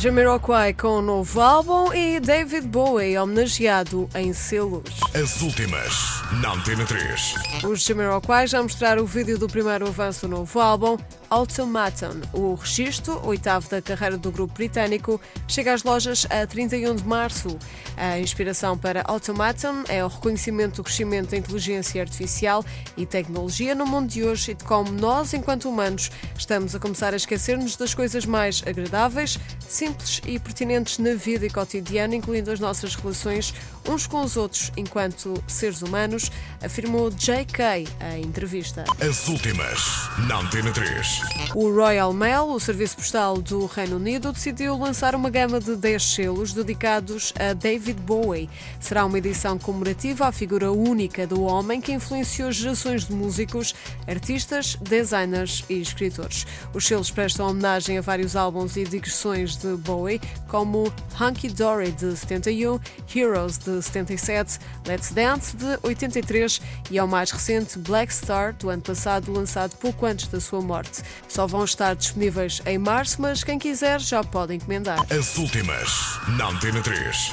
Jamiroquai com um novo álbum e David Bowie homenageado em selos. As últimas, na Antena 3. Os Jamiroquai já mostraram o vídeo do primeiro avanço do novo álbum, Automaton. O registro, oitavo da carreira do grupo britânico, chega às lojas a 31 de março. A inspiração para Automaton é o reconhecimento do crescimento da inteligência artificial e tecnologia no mundo de hoje e de como nós, enquanto humanos, estamos a começar a esquecer-nos das coisas mais agradáveis, simples e pertinentes na vida e cotidiana, incluindo as nossas relações uns com os outros enquanto seres humanos, afirmou J.K. em entrevista. As últimas, na Antena 3. O Royal Mail, o serviço postal do Reino Unido, decidiu lançar uma gama de 10 selos dedicados a David Bowie. Será uma edição comemorativa à figura única do homem que influenciou gerações de músicos, artistas, designers e escritores. Os selos prestam homenagem a vários álbuns e digressões de Bowie, como Hunky Dory de 71, Heroes de 77, Let's Dance de 83 e ao mais recente Black Star do ano passado, lançado pouco antes da sua morte. Só vão estar disponíveis em março, mas quem quiser já pode encomendar. As últimas, na Antena 3.